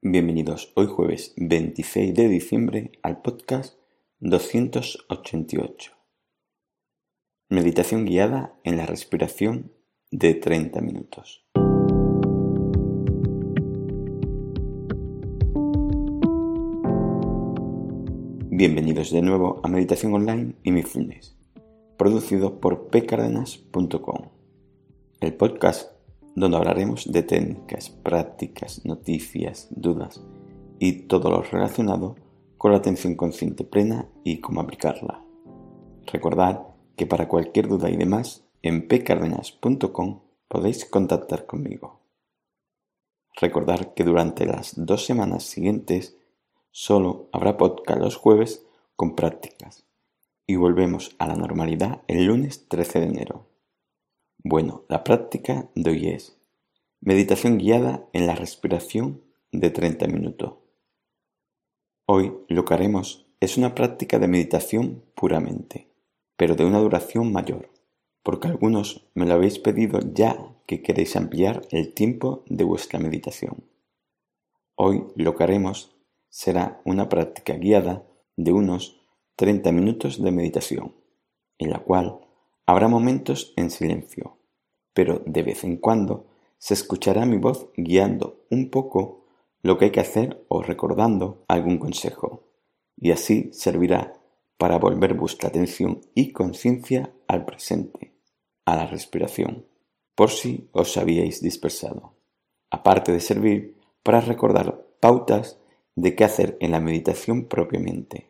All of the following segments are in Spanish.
Bienvenidos hoy jueves 26 de diciembre al podcast 288. Meditación guiada en la respiración de 30 minutos. Bienvenidos de nuevo a Meditación Online y Mindfulness, producido por pcardenas.com, el podcast donde hablaremos de técnicas, prácticas, noticias, dudas y todo lo relacionado con la atención consciente plena y cómo aplicarla. Recordad que para cualquier duda y demás, en pcardenas.com podéis contactar conmigo. Recordad que durante las dos semanas siguientes solo habrá podcast los jueves con prácticas y volvemos a la normalidad el lunes 13 de enero. Bueno, la práctica de hoy es meditación guiada en la respiración de 30 minutos. Hoy lo que haremos es una práctica de meditación puramente, pero de una duración mayor, porque algunos me lo habéis pedido ya que queréis ampliar el tiempo de vuestra meditación. Hoy lo que haremos será una práctica guiada de unos 30 minutos de meditación, en la cual Habrá momentos en silencio, pero de vez en cuando se escuchará mi voz guiando un poco lo que hay que hacer o recordando algún consejo, y así servirá para volver vuestra atención y conciencia al presente, a la respiración, por si os habíais dispersado, aparte de servir para recordar pautas de qué hacer en la meditación propiamente.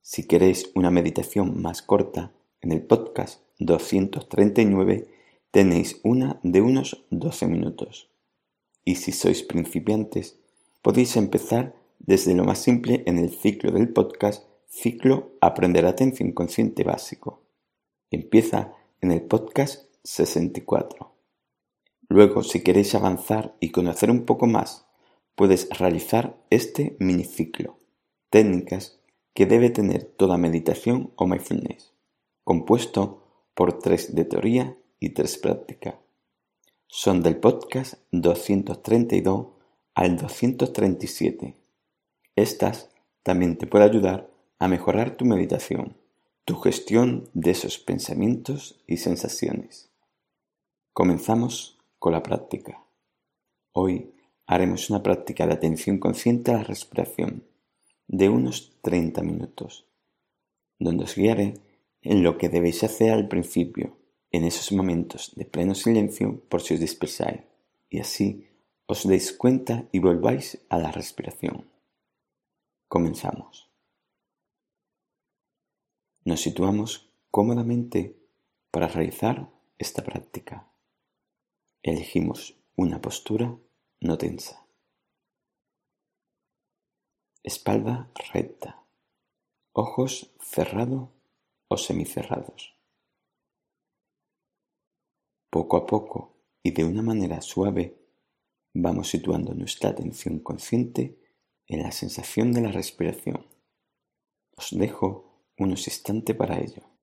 Si queréis una meditación más corta, en el podcast 239 tenéis una de unos 12 minutos. Y si sois principiantes, podéis empezar desde lo más simple en el ciclo del podcast Ciclo Aprender Atención Consciente Básico. Empieza en el podcast 64. Luego, si queréis avanzar y conocer un poco más, puedes realizar este miniciclo, técnicas que debe tener toda meditación o mindfulness compuesto por tres de teoría y tres práctica. Son del podcast 232 al 237. Estas también te pueden ayudar a mejorar tu meditación, tu gestión de esos pensamientos y sensaciones. Comenzamos con la práctica. Hoy haremos una práctica de atención consciente a la respiración de unos 30 minutos, donde os guiaré en lo que debéis hacer al principio, en esos momentos de pleno silencio por si os dispersáis, y así os deis cuenta y volváis a la respiración. Comenzamos. Nos situamos cómodamente para realizar esta práctica. Elegimos una postura no tensa. Espalda recta. Ojos cerrados semicerrados. Poco a poco y de una manera suave vamos situando nuestra atención consciente en la sensación de la respiración. Os dejo unos instantes para ello.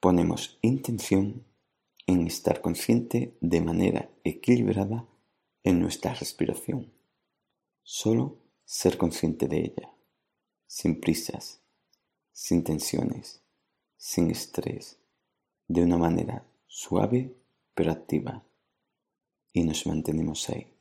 Ponemos intención en estar consciente de manera equilibrada en nuestra respiración. Solo ser consciente de ella, sin prisas, sin tensiones, sin estrés, de una manera suave pero activa. Y nos mantenemos ahí.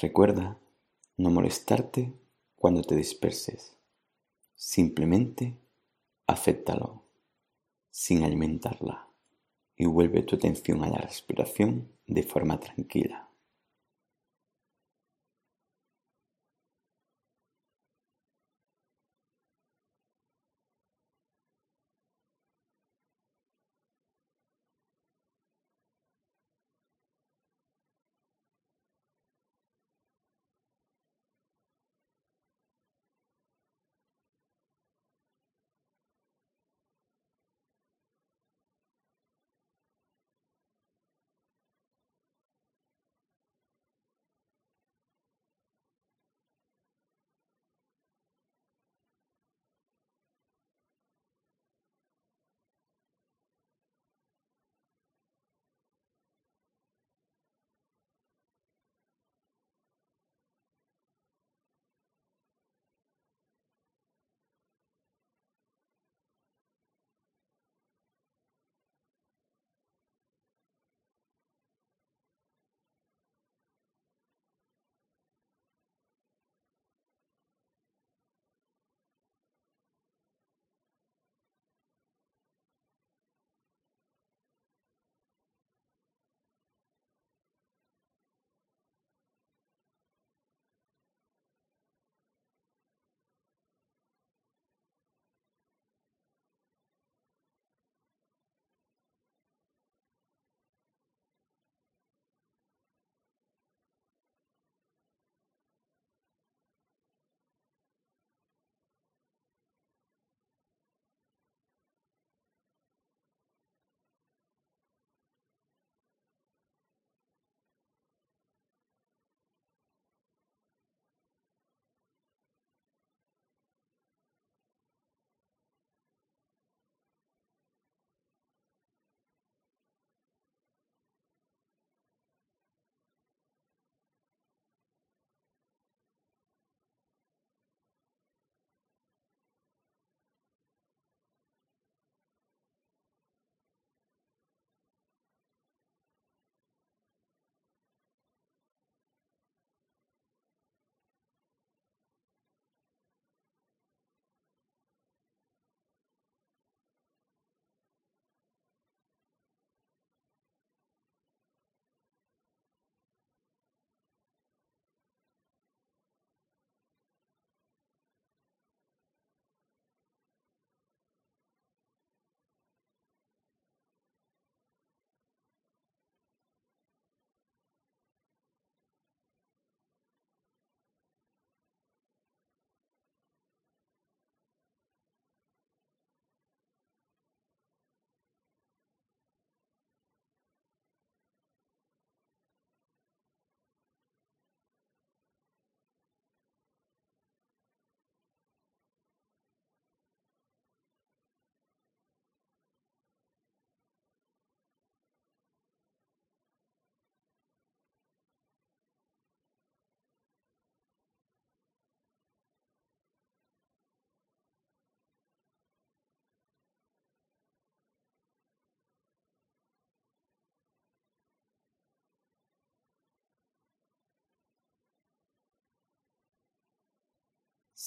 Recuerda no molestarte cuando te disperses. Simplemente acéptalo sin alimentarla y vuelve tu atención a la respiración de forma tranquila.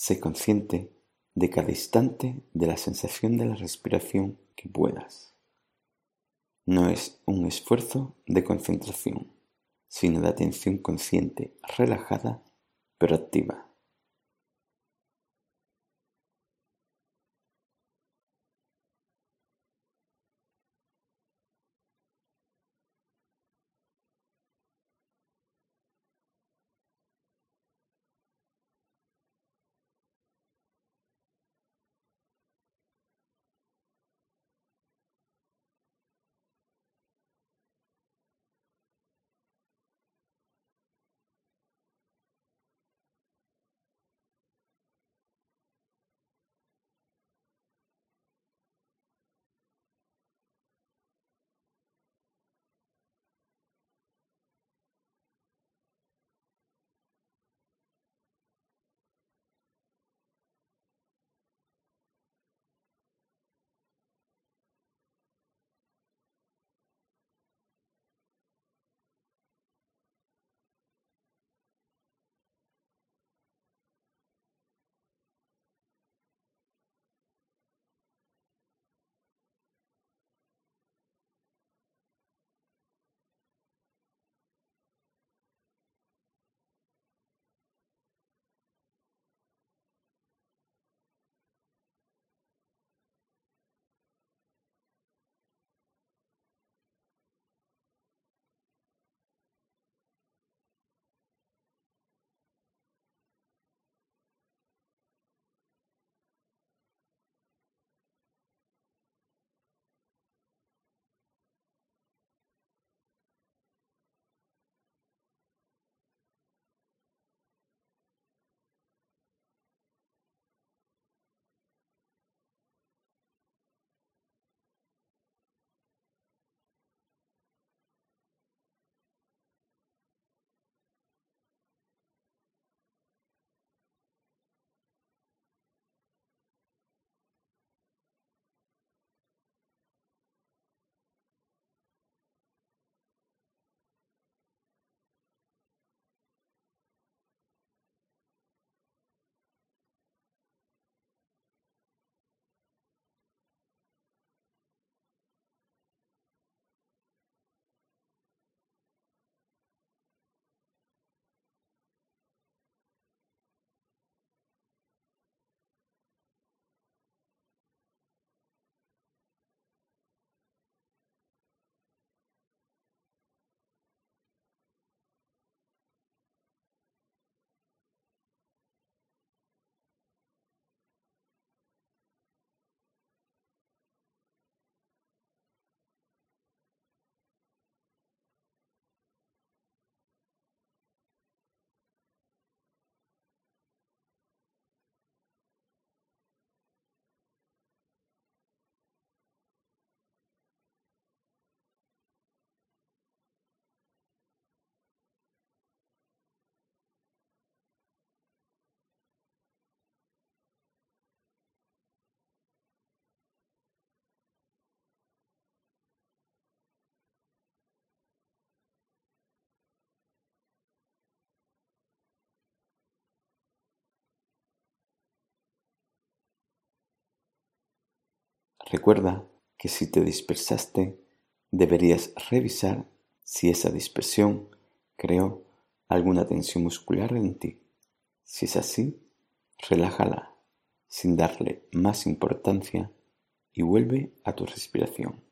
Sé consciente de cada instante de la sensación de la respiración que puedas. No es un esfuerzo de concentración, sino de atención consciente, relajada, pero activa. Recuerda que si te dispersaste, deberías revisar si esa dispersión creó alguna tensión muscular en ti. Si es así, relájala sin darle más importancia y vuelve a tu respiración.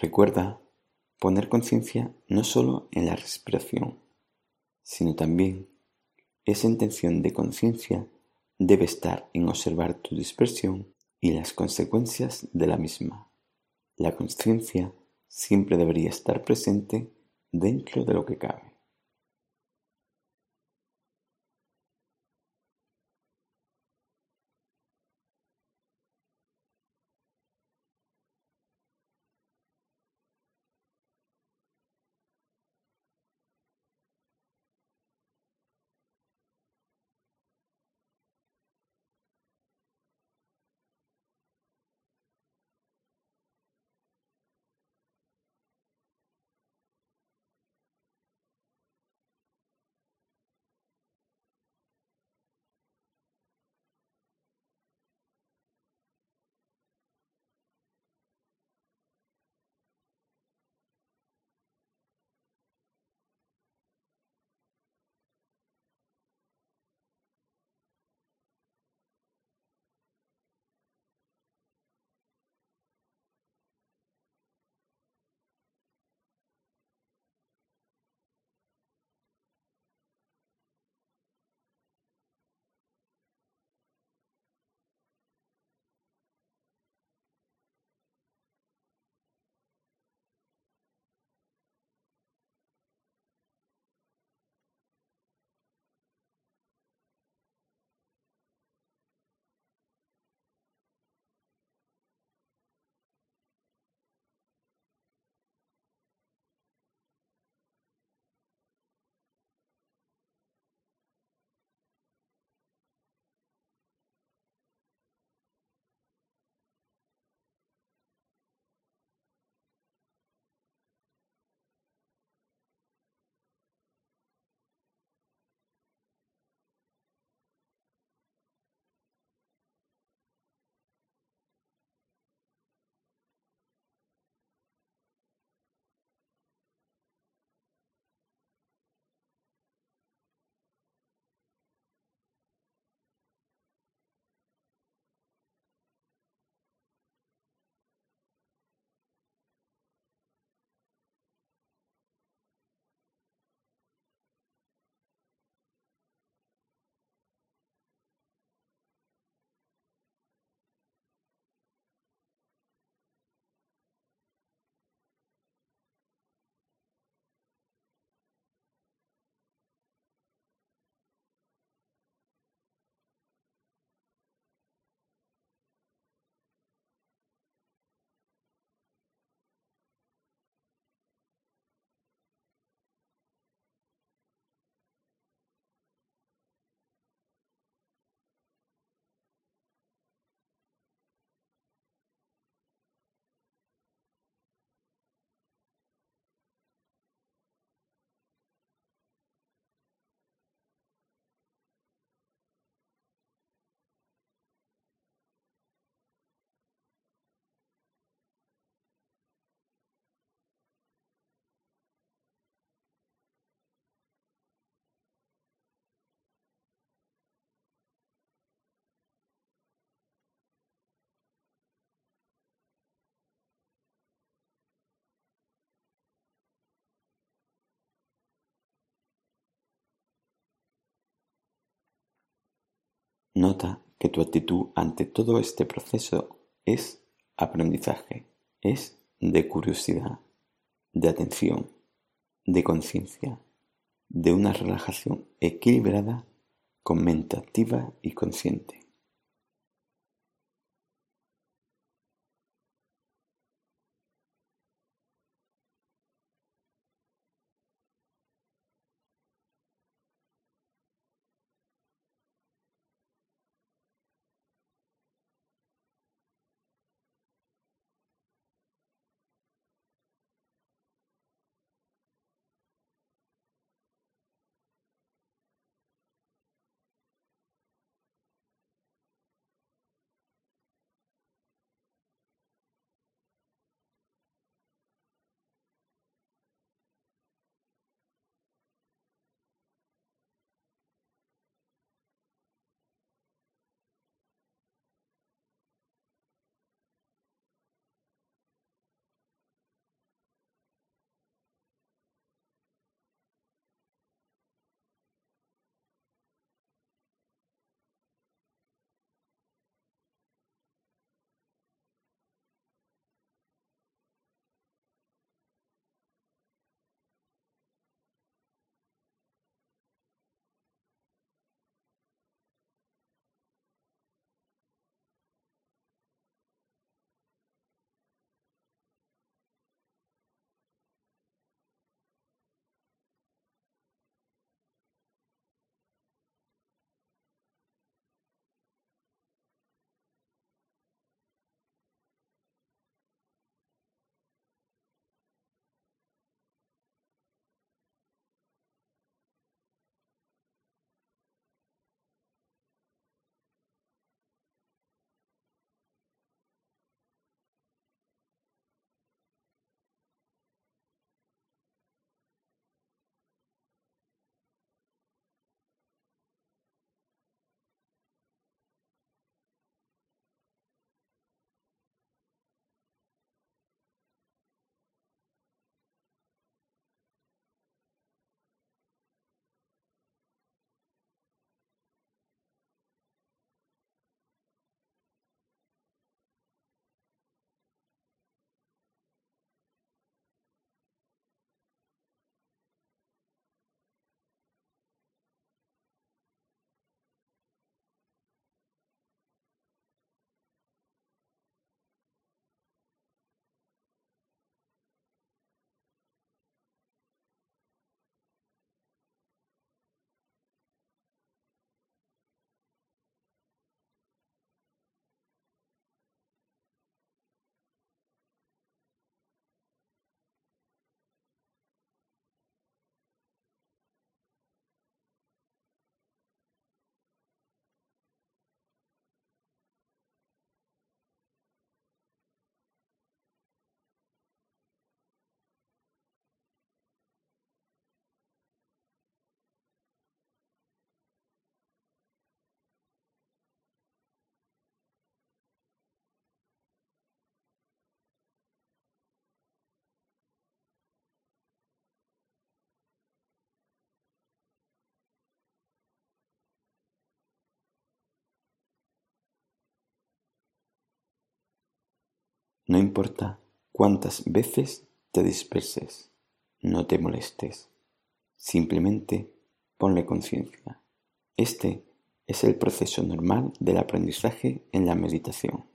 Recuerda poner conciencia no solo en la respiración, sino también esa intención de conciencia debe estar en observar tu dispersión y las consecuencias de la misma. La conciencia siempre debería estar presente dentro de lo que cabe. Nota que tu actitud ante todo este proceso es aprendizaje, es de curiosidad, de atención, de conciencia, de una relajación equilibrada con mente activa y consciente. No importa cuántas veces te disperses, no te molestes. Simplemente ponle conciencia. Este es el proceso normal del aprendizaje en la meditación.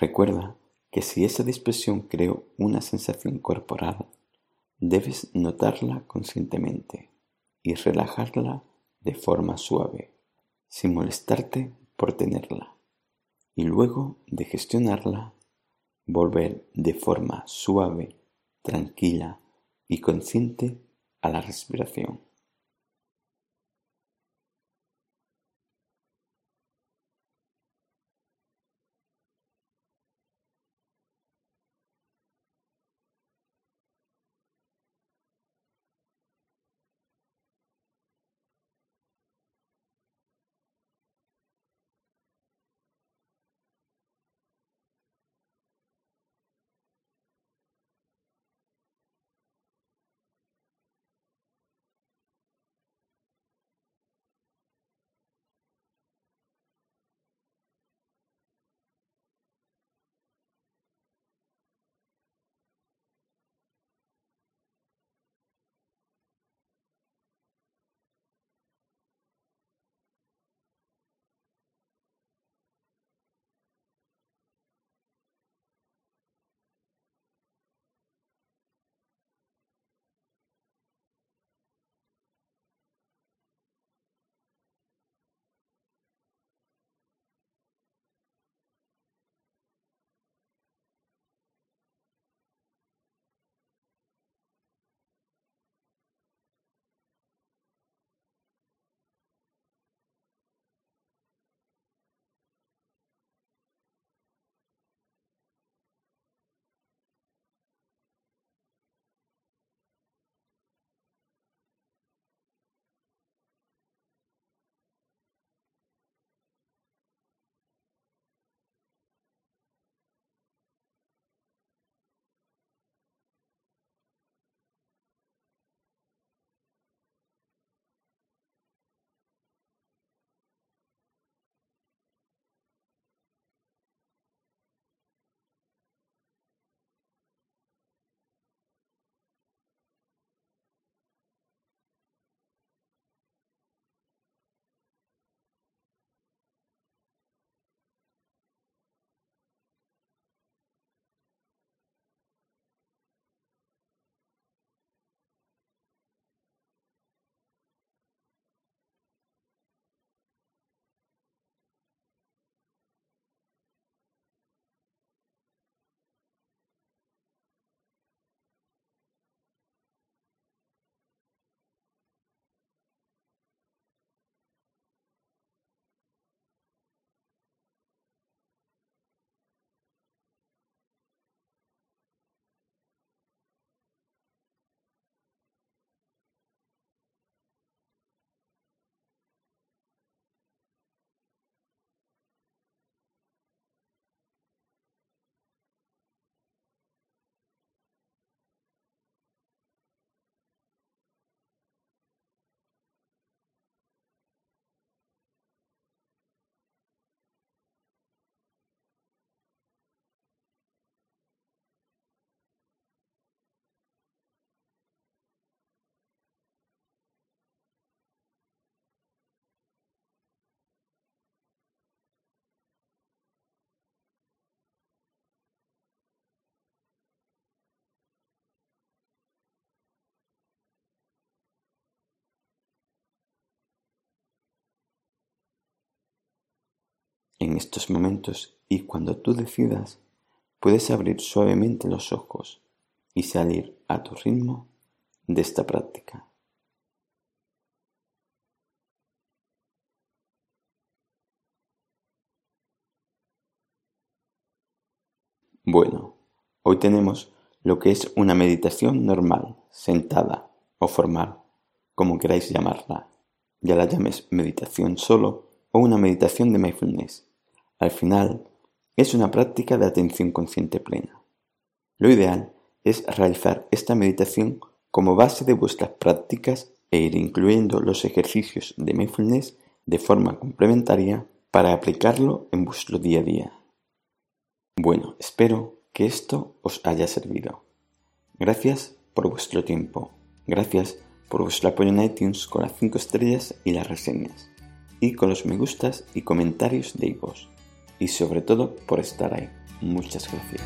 Recuerda que si esa dispersión creó una sensación corporal, debes notarla conscientemente y relajarla de forma suave, sin molestarte por tenerla, y luego de gestionarla, volver de forma suave, tranquila y consciente a la respiración. En estos momentos y cuando tú decidas, puedes abrir suavemente los ojos y salir a tu ritmo de esta práctica. Bueno, hoy tenemos lo que es una meditación normal, sentada o formal, como queráis llamarla. Ya la llames meditación solo o una meditación de mindfulness. Al final, es una práctica de atención consciente plena. Lo ideal es realizar esta meditación como base de vuestras prácticas e ir incluyendo los ejercicios de mindfulness de forma complementaria para aplicarlo en vuestro día a día. Bueno, espero que esto os haya servido. Gracias por vuestro tiempo. Gracias por vuestro apoyo en iTunes con las 5 estrellas y las reseñas. Y con los me gustas y comentarios de vos y sobre todo por estar ahí. Muchas gracias.